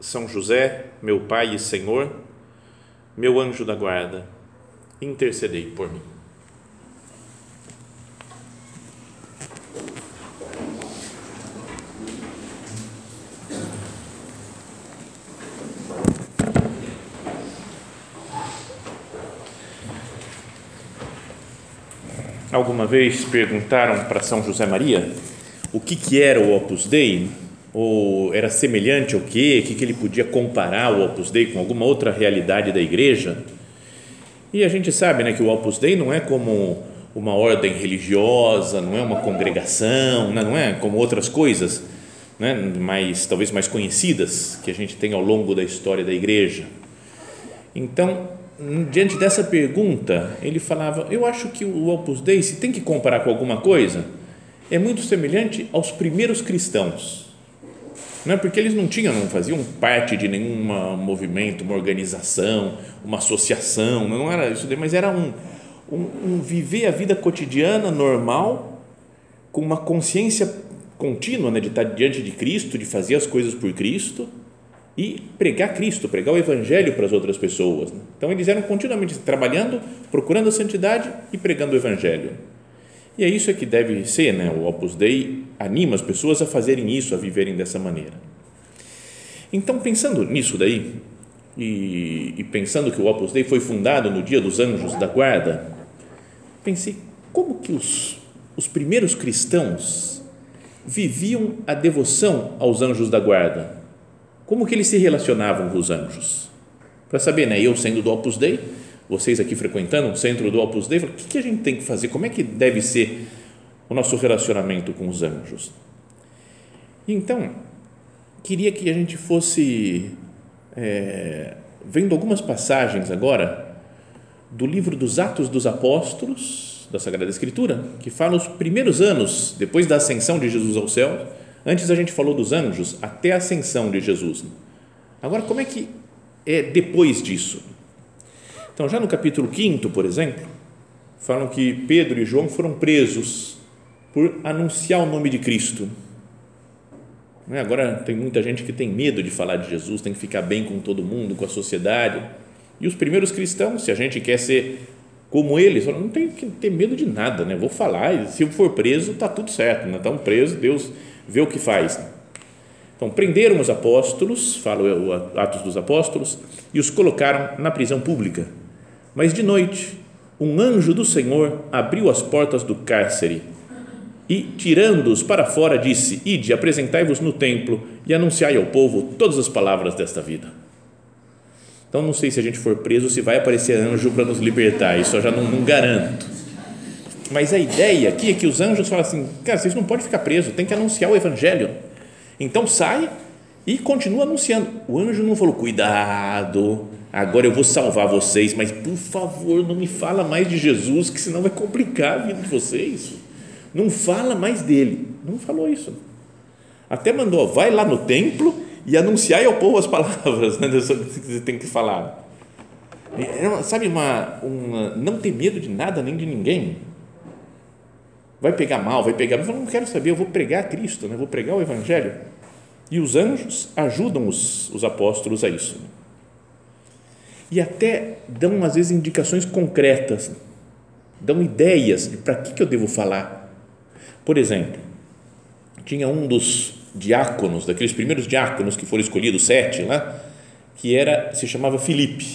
São José, meu Pai e Senhor, meu anjo da guarda, intercedei por mim. Alguma vez perguntaram para São José Maria o que, que era o Opus Dei? Ou era semelhante ao quê? O que, que ele podia comparar o Opus Dei com alguma outra realidade da igreja? E a gente sabe né, que o Opus Dei não é como uma ordem religiosa, não é uma congregação, né, não é como outras coisas, né, mais, talvez mais conhecidas que a gente tem ao longo da história da igreja. Então, diante dessa pergunta, ele falava: Eu acho que o Opus Dei, se tem que comparar com alguma coisa, é muito semelhante aos primeiros cristãos não é porque eles não tinham, não faziam parte de nenhum movimento, uma organização, uma associação, não era isso, mas era um, um, um viver a vida cotidiana normal, com uma consciência contínua né, de estar diante de Cristo, de fazer as coisas por Cristo e pregar Cristo, pregar o Evangelho para as outras pessoas. Né? Então eles eram continuamente trabalhando, procurando a santidade e pregando o Evangelho. E é isso que deve ser, né? O Opus Dei anima as pessoas a fazerem isso, a viverem dessa maneira. Então, pensando nisso daí, e, e pensando que o Opus Dei foi fundado no dia dos anjos da guarda, pensei, como que os, os primeiros cristãos viviam a devoção aos anjos da guarda? Como que eles se relacionavam com os anjos? Para saber, né? Eu sendo do Opus Dei, vocês aqui frequentando o centro do Opus Dei, o que, que a gente tem que fazer? Como é que deve ser o nosso relacionamento com os anjos? Então, queria que a gente fosse é, vendo algumas passagens agora do livro dos Atos dos Apóstolos da Sagrada Escritura, que fala os primeiros anos depois da ascensão de Jesus ao céu. Antes a gente falou dos anjos até a ascensão de Jesus. Agora, como é que é depois disso? Então, já no capítulo 5, por exemplo, falam que Pedro e João foram presos por anunciar o nome de Cristo. É? Agora tem muita gente que tem medo de falar de Jesus, tem que ficar bem com todo mundo, com a sociedade. E os primeiros cristãos, se a gente quer ser como eles, não tem que ter medo de nada, né? Vou falar, e se eu for preso, está tudo certo, né? Então, preso, Deus vê o que faz. Então, prenderam os apóstolos, fala o Atos dos Apóstolos, e os colocaram na prisão pública mas de noite, um anjo do Senhor abriu as portas do cárcere e, tirando-os para fora, disse: Ide, apresentai-vos no templo e anunciai ao povo todas as palavras desta vida. Então, não sei se a gente for preso, se vai aparecer anjo para nos libertar, isso eu já não, não garanto. Mas a ideia aqui é que os anjos falam assim: cara, vocês não podem ficar presos, tem que anunciar o evangelho. Então, sai e continua anunciando. O anjo não falou: cuidado, agora eu vou salvar vocês, mas por favor, não me fala mais de Jesus, que senão vai complicar a vida de vocês. Não fala mais dele. Não falou isso. Até mandou, vai lá no templo e anunciar ao povo as palavras né, que você tem que falar. É, sabe, uma, uma, não ter medo de nada nem de ninguém. Vai pegar mal, vai pegar. Mas eu não quero saber, eu vou pregar Cristo, né? vou pregar o Evangelho. E os anjos ajudam os, os apóstolos a isso e até dão, às vezes, indicações concretas, dão ideias de para que, que eu devo falar. Por exemplo, tinha um dos diáconos, daqueles primeiros diáconos que foram escolhidos, sete lá, que era, se chamava Filipe,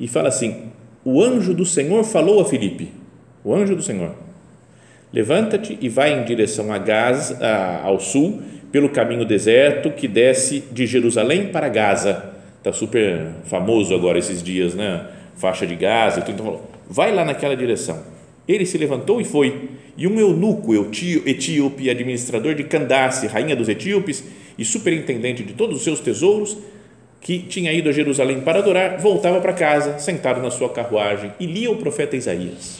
e fala assim: o anjo do Senhor falou a Filipe, o anjo do Senhor, levanta-te e vai em direção a Gaza, a, ao sul, pelo caminho deserto que desce de Jerusalém para Gaza está super famoso agora esses dias, né? Faixa de Gaza, então falou, vai lá naquela direção. Ele se levantou e foi. E um eunuco etíope, administrador de Candace, rainha dos etíopes, e superintendente de todos os seus tesouros, que tinha ido a Jerusalém para adorar, voltava para casa, sentado na sua carruagem, e lia o profeta Isaías.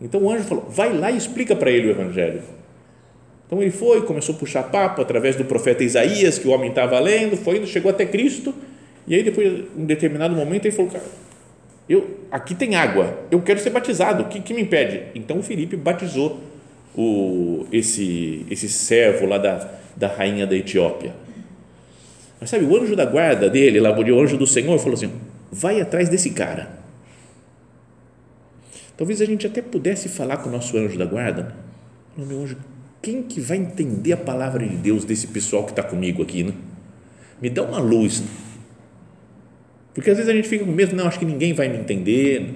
Então o anjo falou: vai lá e explica para ele o evangelho. Então ele foi, começou a puxar papo através do profeta Isaías, que o homem estava lendo, foi indo, chegou até Cristo, e aí depois, em um determinado momento, ele falou: cara, eu, aqui tem água, eu quero ser batizado, o que, que me impede? Então o Felipe batizou o, esse, esse servo lá da, da rainha da Etiópia. Mas sabe, o anjo da guarda dele, lá, o anjo do Senhor, falou assim: vai atrás desse cara. Talvez a gente até pudesse falar com o nosso anjo da guarda. Né? Meu anjo, quem que vai entender a palavra de Deus desse pessoal que está comigo aqui? Né? Me dá uma luz. Né? Porque às vezes a gente fica com medo, não, acho que ninguém vai me entender.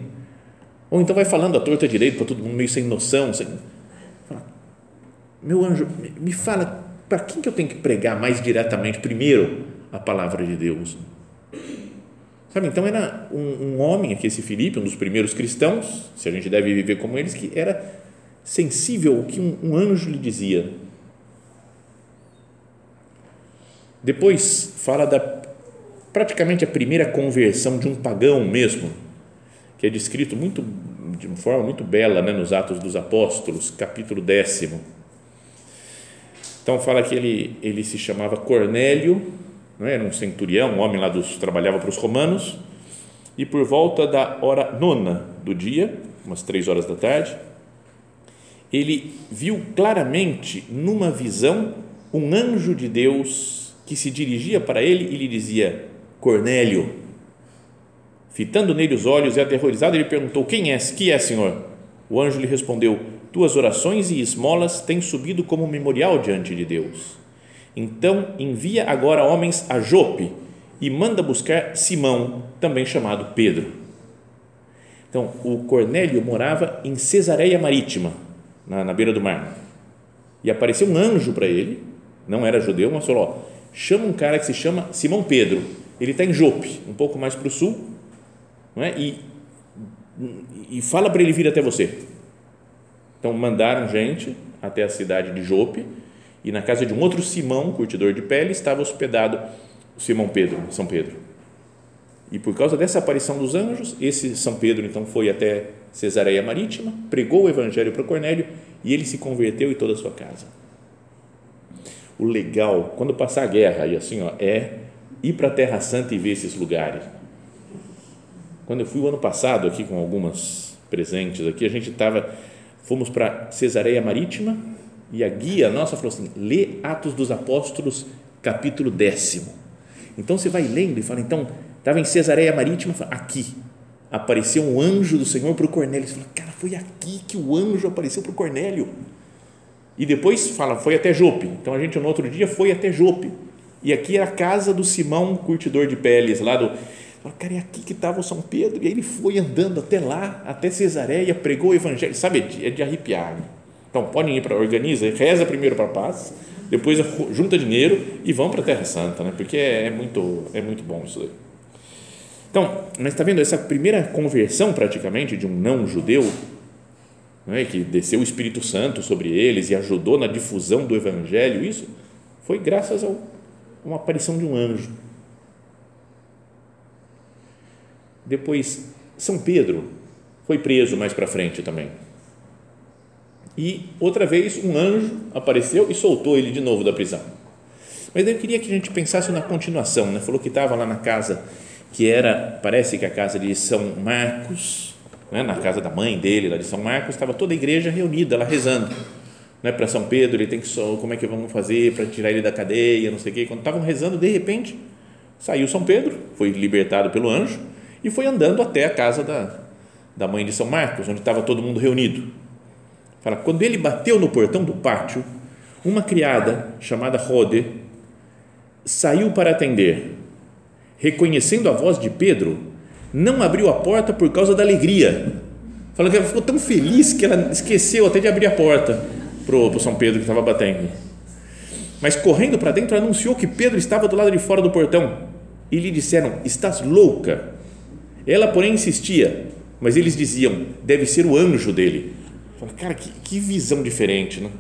Ou então vai falando a torta direito para todo mundo meio sem noção. Sem... Meu anjo, me fala para quem que eu tenho que pregar mais diretamente primeiro a palavra de Deus? Sabe, então era um, um homem aqui, esse Filipe, um dos primeiros cristãos, se a gente deve viver como eles, que era sensível ao que um, um anjo lhe dizia. Depois fala da praticamente a primeira conversão de um pagão mesmo, que é descrito muito de uma forma muito bela né, nos Atos dos Apóstolos, capítulo décimo. Então fala que ele, ele se chamava Cornélio, não é? era um centurião, um homem lá dos trabalhava para os romanos, e por volta da hora nona do dia, umas três horas da tarde, ele viu claramente numa visão um anjo de Deus que se dirigia para ele e lhe dizia: Cornélio. Fitando nele os olhos e aterrorizado, ele perguntou: Quem és? Que é, Senhor? O anjo lhe respondeu: tuas orações e esmolas têm subido como memorial diante de Deus. Então envia agora homens a Jope e manda buscar Simão, também chamado Pedro. Então, o Cornélio morava em Cesareia Marítima, na, na beira do mar. E apareceu um anjo para ele, não era judeu, mas falou: ó, chama um cara que se chama Simão Pedro. Ele está em Jope, um pouco mais para o sul, não é? e, e fala para ele vir até você. Então mandaram gente até a cidade de Jope e na casa de um outro Simão, curtidor de pele, estava hospedado o Simão Pedro, São Pedro. E por causa dessa aparição dos anjos, esse São Pedro então foi até Cesareia Marítima, pregou o evangelho para Cornélio e ele se converteu e toda a sua casa. O legal, quando passar a guerra, e assim, ó, é ir para a Terra Santa e ver esses lugares. Quando eu fui o ano passado aqui com algumas presentes aqui, a gente estava fomos para Cesareia Marítima e a guia nossa falou assim: lê Atos dos Apóstolos, capítulo décimo. Então você vai lendo e fala: então, estava em Cesareia Marítima, fala, aqui apareceu um anjo do Senhor para o Cornélio. Você fala, cara, foi aqui que o anjo apareceu para o Cornélio. E depois fala, foi até Jope. Então a gente no outro dia foi até Jope. E aqui é a casa do Simão, curtidor de peles, lá do cara, é aqui que estava o São Pedro. E aí ele foi andando até lá, até Cesareia, pregou o evangelho. Sabe, é de arrepiar. Né? Então, podem ir para, organiza, reza primeiro para a paz, depois junta dinheiro e vão para a Terra Santa, né? porque é, é, muito, é muito bom isso aí. Então, mas está vendo essa primeira conversão praticamente de um não judeu, não é, que desceu o Espírito Santo sobre eles e ajudou na difusão do evangelho, isso foi graças a uma aparição de um anjo Depois, São Pedro foi preso mais para frente também. E outra vez um anjo apareceu e soltou ele de novo da prisão. Mas eu queria que a gente pensasse na continuação, né? Falou que estava lá na casa que era, parece que a casa de São Marcos, né? na casa da mãe dele, lá de São Marcos, estava toda a igreja reunida lá rezando. Né, para São Pedro, ele tem que como é que vamos fazer para tirar ele da cadeia, não sei o quê. Quando estavam rezando, de repente, saiu São Pedro, foi libertado pelo anjo e foi andando até a casa da, da mãe de São Marcos, onde estava todo mundo reunido. Fala, quando ele bateu no portão do pátio, uma criada chamada Rode saiu para atender. Reconhecendo a voz de Pedro, não abriu a porta por causa da alegria. Fala que ela ficou tão feliz que ela esqueceu até de abrir a porta para o São Pedro que estava batendo. Mas correndo para dentro, anunciou que Pedro estava do lado de fora do portão. E lhe disseram: Estás louca? Ela, porém, insistia, mas eles diziam: deve ser o anjo dele. Fala, cara, que, que visão diferente, né?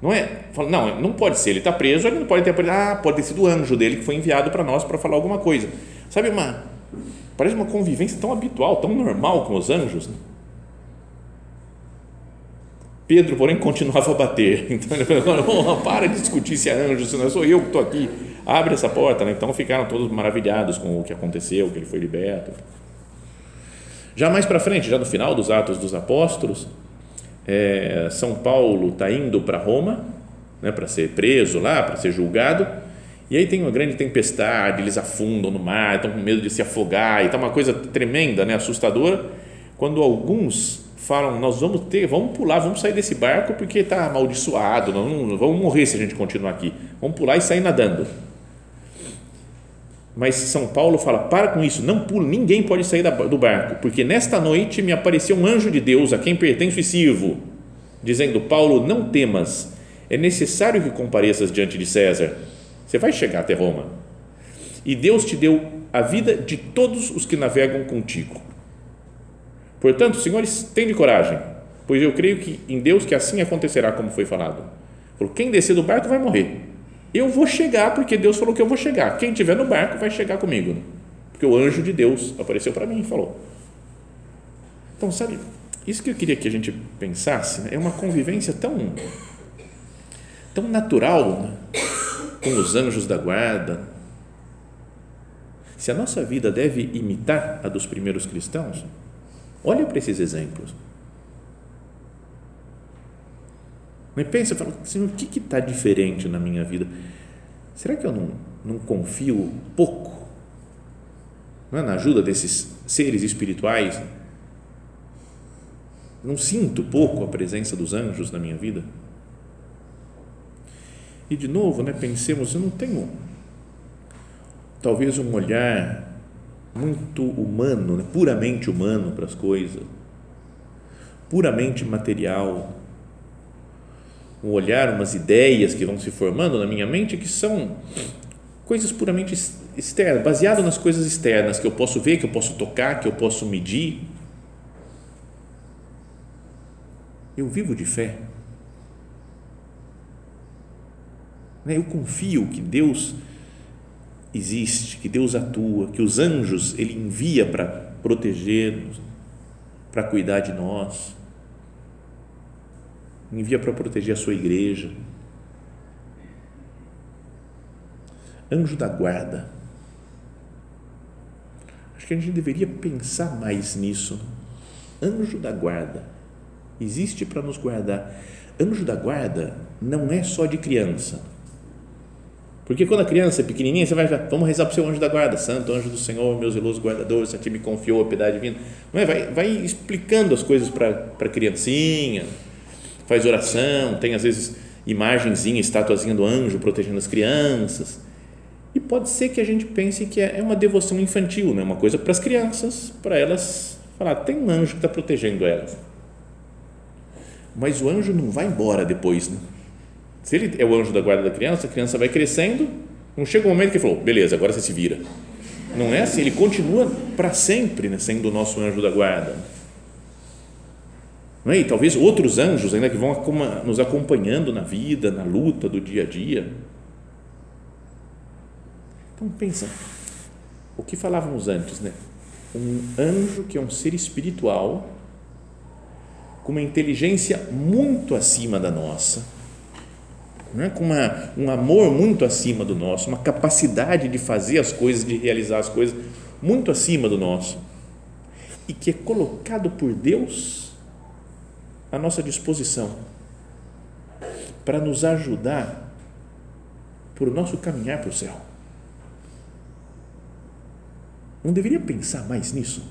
Não é? Fala, não, não pode ser, ele está preso, ele não pode ter. Ah, pode ter sido o anjo dele que foi enviado para nós para falar alguma coisa. Sabe, uma. Parece uma convivência tão habitual, tão normal com os anjos. Né? Pedro, porém, continuava a bater. Então ele falou: para de discutir se é anjo, se não sou eu que estou aqui. Abre essa porta. Né? Então ficaram todos maravilhados com o que aconteceu, que ele foi liberto. Já mais para frente, já no final dos Atos dos Apóstolos, é, São Paulo está indo para Roma, né, para ser preso lá, para ser julgado, e aí tem uma grande tempestade, eles afundam no mar, estão com medo de se afogar, e está uma coisa tremenda, né, assustadora, quando alguns falam, nós vamos ter, vamos pular, vamos sair desse barco porque está amaldiçoado, não, não, vamos morrer se a gente continuar aqui, vamos pular e sair nadando. Mas São Paulo fala: para com isso, não pula, ninguém pode sair do barco, porque nesta noite me apareceu um anjo de Deus a quem pertenço e sirvo, dizendo: Paulo, não temas, é necessário que compareças diante de César. Você vai chegar até Roma. E Deus te deu a vida de todos os que navegam contigo. Portanto, senhores, tende coragem, pois eu creio que em Deus que assim acontecerá como foi falado. Falou, quem descer do barco vai morrer eu vou chegar porque Deus falou que eu vou chegar. Quem estiver no barco vai chegar comigo. Porque o anjo de Deus apareceu para mim e falou. Então, sabe, isso que eu queria que a gente pensasse né, é uma convivência tão, tão natural né, com os anjos da guarda. Se a nossa vida deve imitar a dos primeiros cristãos, olha para esses exemplos. Mas pensa, fala, Senhor, o que está diferente na minha vida? Será que eu não, não confio pouco não é? na ajuda desses seres espirituais? Não sinto pouco a presença dos anjos na minha vida? E de novo, né, pensemos, eu não tenho talvez um olhar muito humano, né, puramente humano para as coisas, puramente material um olhar, umas ideias que vão se formando na minha mente que são coisas puramente externas, baseado nas coisas externas que eu posso ver, que eu posso tocar, que eu posso medir. Eu vivo de fé. Né? Eu confio que Deus existe, que Deus atua, que os anjos Ele envia para proteger-nos, para cuidar de nós envia para proteger a sua igreja. Anjo da guarda. Acho que a gente deveria pensar mais nisso. Anjo da guarda. Existe para nos guardar. Anjo da guarda não é só de criança. Porque quando a criança é pequenininha, você vai, vamos rezar para o seu anjo da guarda, santo anjo do Senhor, meu zeloso guardador, a ti me confiou a piedade divina. Não é? vai, vai explicando as coisas para a criancinha, faz oração, tem às vezes imagenzinha, estatuazinha do anjo protegendo as crianças. E pode ser que a gente pense que é uma devoção infantil, né? uma coisa para as crianças, para elas falar, tem um anjo que está protegendo elas. Mas o anjo não vai embora depois. Né? Se ele é o anjo da guarda da criança, a criança vai crescendo, não chega um momento que ele falou, beleza, agora você se vira. Não é assim, ele continua para sempre né, sendo o nosso anjo da guarda. Não é? E talvez outros anjos ainda que vão nos acompanhando na vida, na luta do dia a dia. Então pensa, o que falávamos antes, né? Um anjo que é um ser espiritual com uma inteligência muito acima da nossa, é? com uma, um amor muito acima do nosso, uma capacidade de fazer as coisas, de realizar as coisas muito acima do nosso, e que é colocado por Deus à nossa disposição para nos ajudar por o nosso caminhar para o céu. Não deveria pensar mais nisso?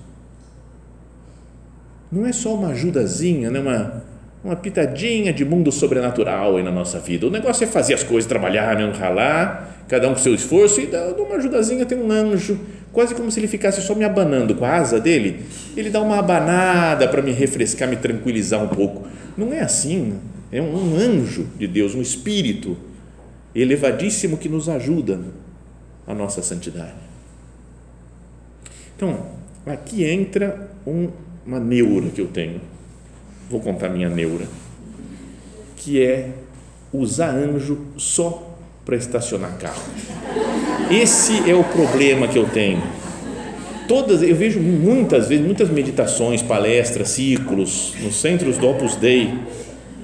Não é só uma ajudazinha, né? uma, uma pitadinha de mundo sobrenatural aí na nossa vida. O negócio é fazer as coisas, trabalhar, né? ralar, cada um com seu esforço, e dá uma ajudazinha, tem um anjo quase como se ele ficasse só me abanando com a asa dele, ele dá uma abanada para me refrescar, me tranquilizar um pouco. Não é assim, é um anjo de Deus, um espírito elevadíssimo que nos ajuda a nossa santidade. Então, aqui entra um, uma neura que eu tenho. Vou contar minha neura, que é usar anjo só para estacionar carro. Esse é o problema que eu tenho. Todas, eu vejo muitas vezes, muitas meditações, palestras, ciclos, nos centros do Opus Dei,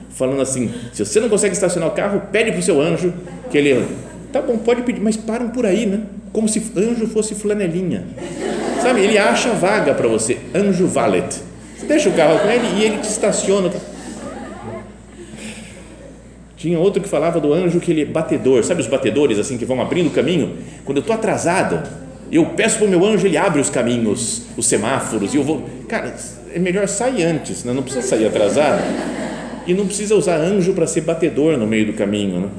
falando assim: se você não consegue estacionar o carro, pede para o seu anjo que ele. Tá bom, pode pedir, mas param por aí, né? Como se anjo fosse flanelinha. Sabe? Ele acha vaga para você, anjo valet. Deixa o carro com ele e ele te estaciona. Tinha outro que falava do anjo que ele é batedor, sabe os batedores assim que vão abrindo o caminho? Quando eu estou atrasado, eu peço para o meu anjo, ele abre os caminhos, os semáforos, e eu vou. Cara, é melhor sair antes, né? não precisa sair atrasado. E não precisa usar anjo para ser batedor no meio do caminho. Né?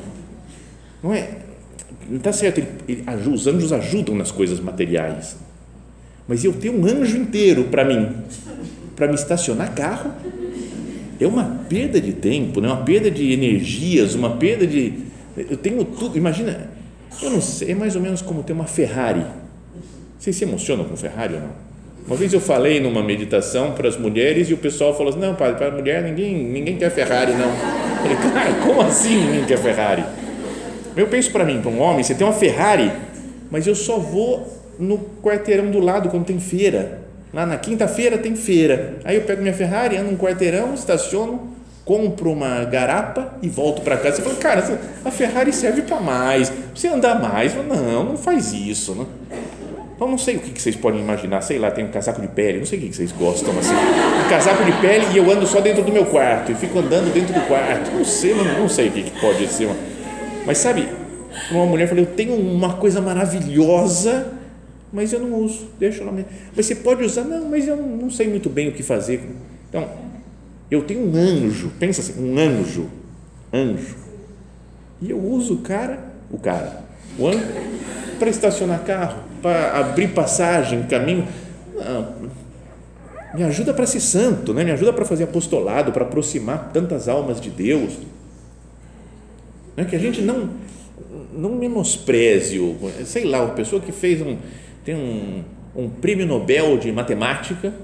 Não é? Não está certo, ele, ele, os anjos ajudam nas coisas materiais. Mas eu tenho um anjo inteiro para mim, para me estacionar carro, é uma perda de tempo, né? uma perda de energias, uma perda de. Eu tenho tudo, imagina, eu não sei, é mais ou menos como ter uma Ferrari. Vocês se emocionam com Ferrari ou não? Uma vez eu falei numa meditação para as mulheres e o pessoal falou assim: não, padre, para a mulher ninguém, ninguém quer Ferrari, não. Eu falei, cara, como assim ninguém quer Ferrari? Eu penso para mim, para um homem, você tem uma Ferrari, mas eu só vou no quarteirão do lado quando tem feira. Lá na quinta-feira tem feira. Aí eu pego minha Ferrari, ando um quarteirão, estaciono, compro uma garapa e volto para casa. Você fala, cara, a Ferrari serve para mais, você andar mais. Não, não faz isso. Né? Então, não sei o que vocês podem imaginar. Sei lá, tem um casaco de pele, não sei o que vocês gostam assim. Um casaco de pele e eu ando só dentro do meu quarto e fico andando dentro do quarto. Não sei, não, não sei o que pode ser. Mas sabe, uma mulher falou: Eu tenho uma coisa maravilhosa mas eu não uso, deixo lá mesmo. Mas você pode usar, não, mas eu não sei muito bem o que fazer. Então, eu tenho um anjo, pensa assim, um anjo, anjo, e eu uso o cara, o cara, o anjo, para estacionar carro, para abrir passagem, caminho. Não, me ajuda para ser santo, né? me ajuda para fazer apostolado, para aproximar tantas almas de Deus. Né? Que a gente não, não menospreze, sei lá, uma pessoa que fez um, tem um, um prêmio Nobel de matemática,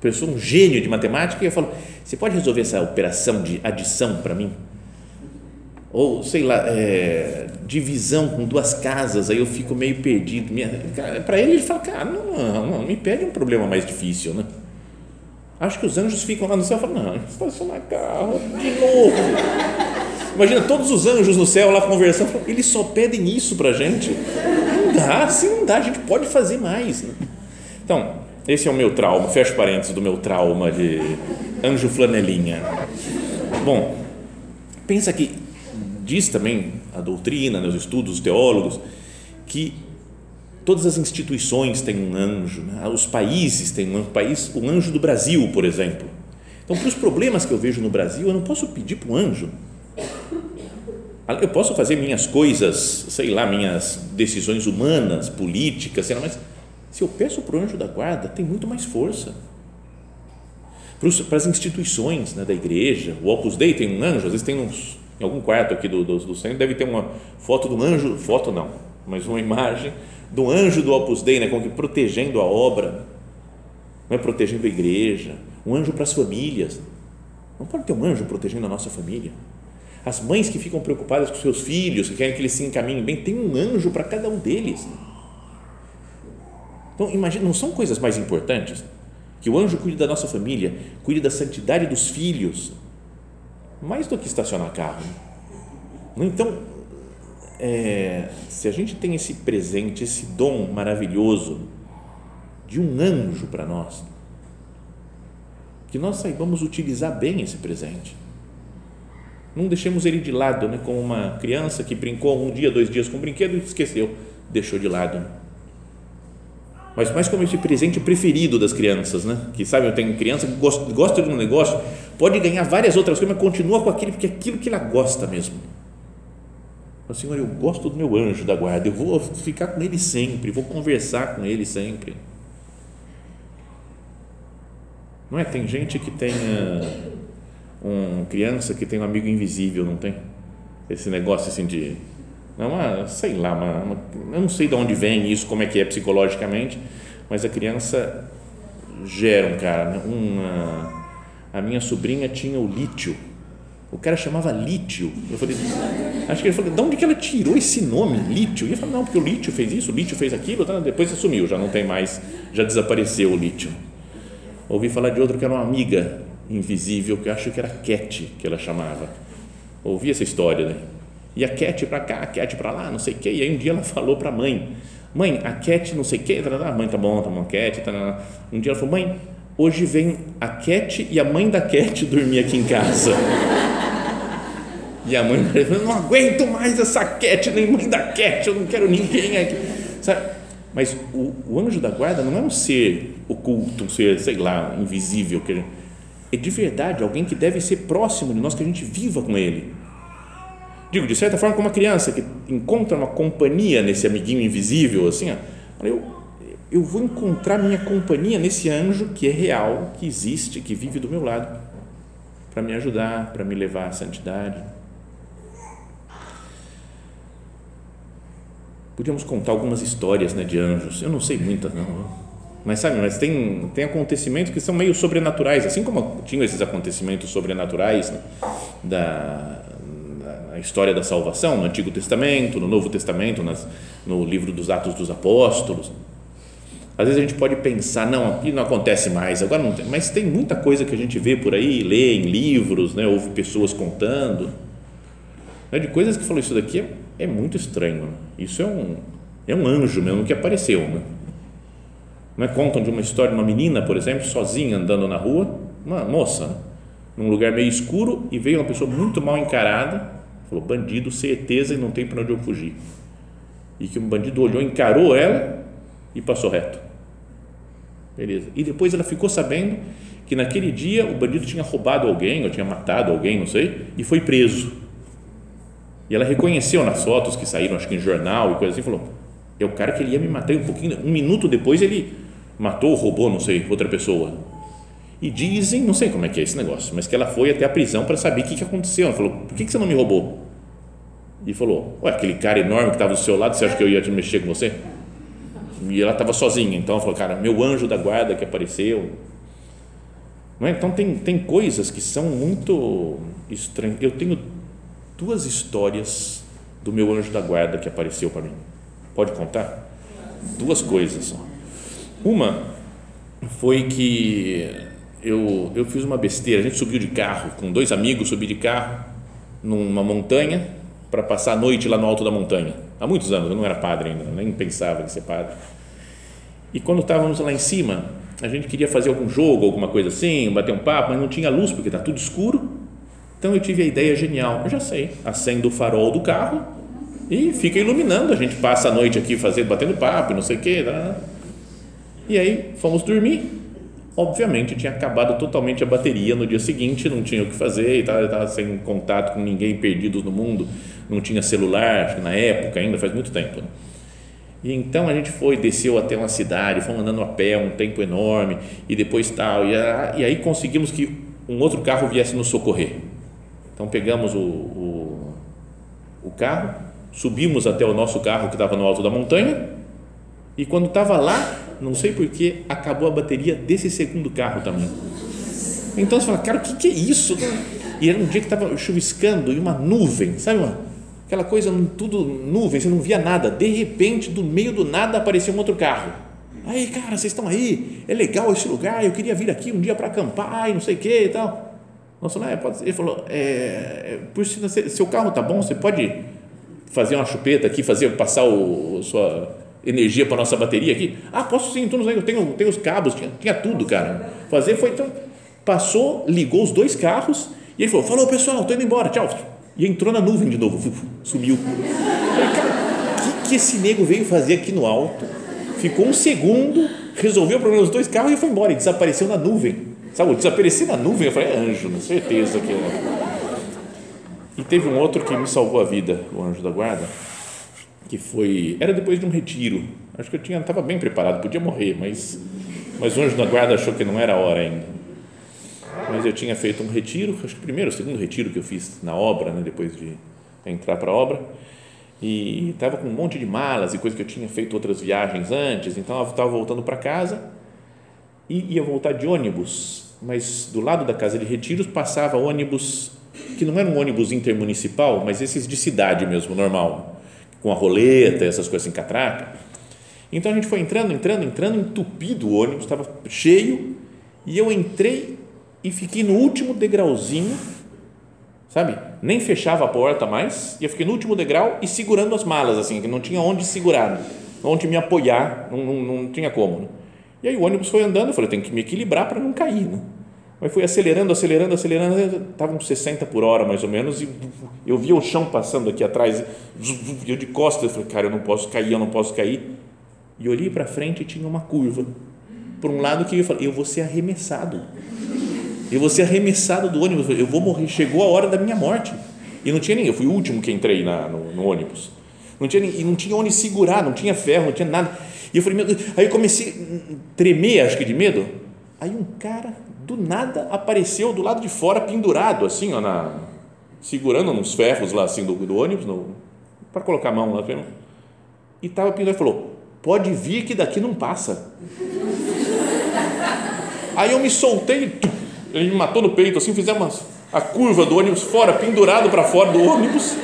pessoa, um gênio de matemática, e eu falo: você pode resolver essa operação de adição para mim? Ou, sei lá, é, divisão com duas casas, aí eu fico meio perdido. Para ele, ele fala: cara, não, não, me pede um problema mais difícil, né? Acho que os anjos ficam lá no céu e falam: não, estacionar carro de novo. Imagina todos os anjos no céu lá conversando, eles só pedem isso para a gente dá, assim não dá, a gente pode fazer mais. Né? Então, esse é o meu trauma, fecho parênteses do meu trauma de anjo flanelinha. Bom, pensa que diz também a doutrina, né, os estudos, os teólogos, que todas as instituições têm um anjo, né? os países têm um país, o anjo do Brasil, por exemplo. Então, para os problemas que eu vejo no Brasil, eu não posso pedir para um anjo eu posso fazer minhas coisas, sei lá, minhas decisões humanas, políticas, sei lá, mas se eu peço para o anjo da guarda, tem muito mais força. Para as instituições né, da igreja, o Opus Dei tem um anjo, às vezes tem uns, em algum quarto aqui do, do, do centro, deve ter uma foto do anjo, foto não, mas uma imagem do anjo do Opus Dei, né, como que protegendo a obra, não é protegendo a igreja, um anjo para as famílias. Não pode ter um anjo protegendo a nossa família as mães que ficam preocupadas com seus filhos, que querem que eles se encaminhem bem, tem um anjo para cada um deles. Então, imagina, não são coisas mais importantes? Que o anjo cuide da nossa família, cuide da santidade dos filhos, mais do que estacionar carro. Então, é, se a gente tem esse presente, esse dom maravilhoso de um anjo para nós, que nós saibamos utilizar bem esse presente não deixemos ele de lado, né? como uma criança que brincou um dia, dois dias com um brinquedo e esqueceu, deixou de lado. Mas mais como esse presente preferido das crianças, né? Que sabe, eu tenho criança que gosta, gosta de um negócio, pode ganhar várias outras coisas, mas continua com aquilo, porque é aquilo que ela gosta mesmo. Senhor, eu gosto do meu anjo da guarda, eu vou ficar com ele sempre, vou conversar com ele sempre. Não é? Tem gente que tem uma criança que tem um amigo invisível, não tem? Esse negócio assim de. É uma, sei lá, uma, uma, eu não sei de onde vem isso, como é que é psicologicamente, mas a criança gera um cara. Né? Uma, a minha sobrinha tinha o lítio, O cara chamava lítio. Eu falei, acho que ele falou, de onde que ela tirou esse nome, lítio? E eu falei, não, porque o lítio fez isso, o lítio fez aquilo, tá? depois sumiu, já não tem mais, já desapareceu o lítio. Ouvi falar de outro que era uma amiga invisível, que eu acho que era Cat, que ela chamava. Ouvi essa história, né? E a Cat para cá, a Cat para lá, não sei o quê. E aí um dia ela falou para a mãe, mãe, a Cat não sei o quê, a mãe tá bom, tá bom, Cat, tá, um dia ela falou, mãe, hoje vem a Cat e a mãe da Cat dormir aqui em casa. E a mãe falou, não aguento mais essa Cat, nem mãe da Cat, eu não quero ninguém aqui. Sabe? Mas o, o anjo da guarda não é um ser oculto, um ser, sei lá, invisível, que é de verdade alguém que deve ser próximo de nós, que a gente viva com ele. Digo, de certa forma, como uma criança que encontra uma companhia nesse amiguinho invisível, assim, ó, eu, eu vou encontrar minha companhia nesse anjo que é real, que existe, que vive do meu lado, para me ajudar, para me levar à santidade. Podíamos contar algumas histórias né, de anjos. Eu não sei muitas, não. Mas sabe, mas tem, tem acontecimentos que são meio sobrenaturais, assim como tinham esses acontecimentos sobrenaturais né, da, da história da salvação no Antigo Testamento, no Novo Testamento, nas, no livro dos Atos dos Apóstolos. Às vezes a gente pode pensar, não, aqui não acontece mais, agora não tem, mas tem muita coisa que a gente vê por aí, lê em livros, né, ouve pessoas contando, né, de coisas que falou isso daqui é é muito estranho. Isso é um, é um anjo mesmo que apareceu. Né? Não é? Contam de uma história de uma menina, por exemplo, sozinha andando na rua, uma moça, né? num lugar meio escuro, e veio uma pessoa muito mal encarada, falou: bandido, certeza, e não tem para onde eu fugir. E que um bandido olhou, encarou ela e passou reto. Beleza. E depois ela ficou sabendo que naquele dia o bandido tinha roubado alguém, ou tinha matado alguém, não sei, e foi preso e ela reconheceu nas fotos que saíram, acho que em jornal e coisa assim, falou: é o cara que ele ia me matar um pouquinho. Um minuto depois ele matou, roubou, não sei, outra pessoa. E dizem, não sei como é que é esse negócio, mas que ela foi até a prisão para saber o que, que aconteceu. Ela falou: por que, que você não me roubou? E falou: ué, aquele cara enorme que estava do seu lado, você acha que eu ia te mexer com você? E ela estava sozinha, então ela falou: cara, meu anjo da guarda que apareceu. É? Então tem, tem coisas que são muito estranhas. Eu tenho duas histórias do meu anjo da guarda que apareceu para mim. Pode contar? Duas coisas. Uma foi que eu, eu fiz uma besteira. A gente subiu de carro com dois amigos, subi de carro numa montanha para passar a noite lá no alto da montanha. Há muitos anos, eu não era padre ainda, nem pensava em ser padre. E quando estávamos lá em cima, a gente queria fazer algum jogo, alguma coisa assim, bater um papo, mas não tinha luz porque está tudo escuro então eu tive a ideia genial, eu já sei, acendo o farol do carro e fica iluminando, a gente passa a noite aqui fazendo, batendo papo, não sei o quê. Tá? E aí fomos dormir. Obviamente tinha acabado totalmente a bateria no dia seguinte, não tinha o que fazer, estava sem contato com ninguém, perdidos no mundo, não tinha celular, na época ainda, faz muito tempo. Né? E então a gente foi, desceu até uma cidade, fomos andando a pé um tempo enorme e depois tal, e, e aí conseguimos que um outro carro viesse nos socorrer então pegamos o, o, o carro, subimos até o nosso carro que estava no alto da montanha e quando estava lá, não sei porquê, acabou a bateria desse segundo carro também. Então você fala, cara, o que, que é isso? E era um dia que estava chuviscando e uma nuvem, sabe? Uma, aquela coisa, tudo nuvem, você não via nada. De repente, do meio do nada, apareceu um outro carro. Aí, cara, vocês estão aí? É legal esse lugar. Eu queria vir aqui um dia para acampar e não sei o que e tal. Nós falamos, é, pode Ele falou, é, é por se seu carro tá bom, você pode fazer uma chupeta aqui, fazer passar o sua energia para nossa bateria aqui? Ah, posso sim, então eu tenho, tenho os cabos, tinha, tinha tudo, cara. Fazer foi então passou, ligou os dois carros e ele falou, falou pessoal, tô indo embora, tchau. E entrou na nuvem de novo, sumiu. Falei, cara, o que, que esse nego veio fazer aqui no alto? Ficou um segundo, resolveu o problema dos dois carros e foi embora, e desapareceu na nuvem. Sabe, desapareci na nuvem, eu falei, é anjo, com certeza que é. E teve um outro que me salvou a vida, o anjo da guarda, que foi, era depois de um retiro, acho que eu tinha, estava bem preparado, podia morrer, mas, mas o anjo da guarda achou que não era a hora ainda. Mas eu tinha feito um retiro, acho que primeiro, segundo retiro que eu fiz na obra, né, depois de entrar para a obra, e estava com um monte de malas e coisas que eu tinha feito outras viagens antes, então eu estava voltando para casa e ia voltar de ônibus, mas do lado da casa de retiros passava ônibus que não era um ônibus intermunicipal, mas esses de cidade mesmo, normal, com a roleta, essas coisas em catraca. Então a gente foi entrando, entrando, entrando, entupido o ônibus, estava cheio, e eu entrei e fiquei no último degrauzinho, sabe? Nem fechava a porta mais, e eu fiquei no último degrau e segurando as malas, assim, que não tinha onde segurar, onde me apoiar, não, não, não tinha como. Né? E aí o ônibus foi andando, eu falei, tem que me equilibrar para não cair, né? Mas fui acelerando, acelerando, acelerando, estava uns 60 por hora mais ou menos, e eu via o chão passando aqui atrás, eu de costas, eu falei, cara, eu não posso cair, eu não posso cair. E olhei para frente e tinha uma curva. Por um lado que eu falei, eu vou ser arremessado. Eu vou ser arremessado do ônibus, eu vou morrer, chegou a hora da minha morte. E não tinha ninguém, eu fui o último que entrei na, no, no ônibus. Não tinha, e não tinha onde segurar, não tinha ferro, não tinha nada. E eu falei, meu Deus. Aí eu comecei a tremer, acho que de medo. Aí um cara do nada apareceu do lado de fora, pendurado, assim, ó, na, segurando uns ferros lá, assim, do, do ônibus, para colocar a mão lá. E estava pendurado e falou: Pode vir que daqui não passa. Aí eu me soltei, ele me matou no peito, assim, fizemos a curva do ônibus fora, pendurado para fora do ônibus.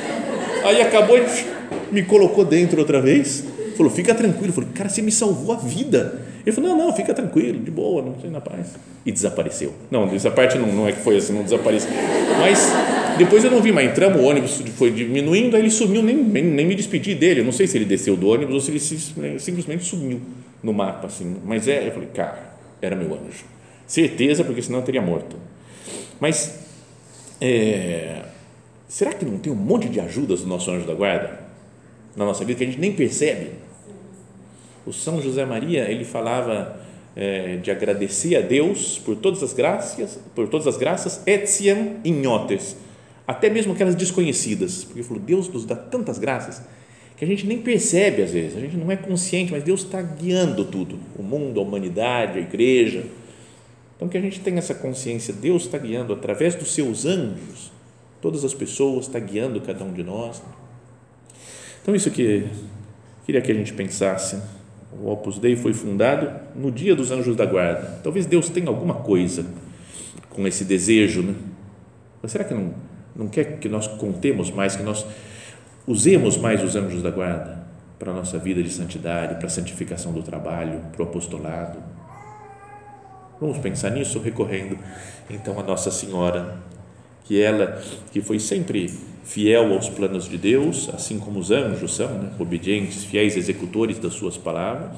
Aí acabou, me colocou dentro outra vez. Falou: Fica tranquilo. Falei: Cara, você me salvou a vida ele falou: não, não, fica tranquilo, de boa, não sei na paz. E desapareceu. Não, essa parte não, não é que foi assim, não desapareceu. Mas depois eu não vi mais. Entramos, o ônibus foi diminuindo, aí ele sumiu, nem, nem, nem me despedi dele. Eu não sei se ele desceu do ônibus ou se ele simplesmente sumiu no mapa. Assim. Mas é, eu falei: cara, era meu anjo. Certeza, porque senão eu teria morto. Mas é, será que não tem um monte de ajudas do nosso anjo da guarda na nossa vida que a gente nem percebe? O São José Maria ele falava é, de agradecer a Deus por todas as graças, por todas as graças, etiam ignotes, até mesmo aquelas desconhecidas, porque ele falou Deus nos dá tantas graças que a gente nem percebe às vezes, a gente não é consciente, mas Deus está guiando tudo, o mundo, a humanidade, a igreja. Então que a gente tenha essa consciência, Deus está guiando através dos seus anjos, todas as pessoas, está guiando cada um de nós. Então isso que queria que a gente pensasse o Opus Dei foi fundado no dia dos anjos da guarda. Talvez Deus tenha alguma coisa com esse desejo, né? Mas será que não, não quer que nós contemos mais, que nós usemos mais os anjos da guarda para a nossa vida de santidade, para a santificação do trabalho, para o apostolado? Vamos pensar nisso recorrendo então a Nossa Senhora, que ela que foi sempre fiel aos planos de Deus, assim como os anjos são, né, obedientes, fiéis executores das suas palavras,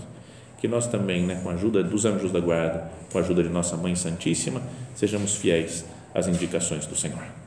que nós também, né, com a ajuda dos anjos da guarda, com a ajuda de nossa Mãe Santíssima, sejamos fiéis às indicações do Senhor.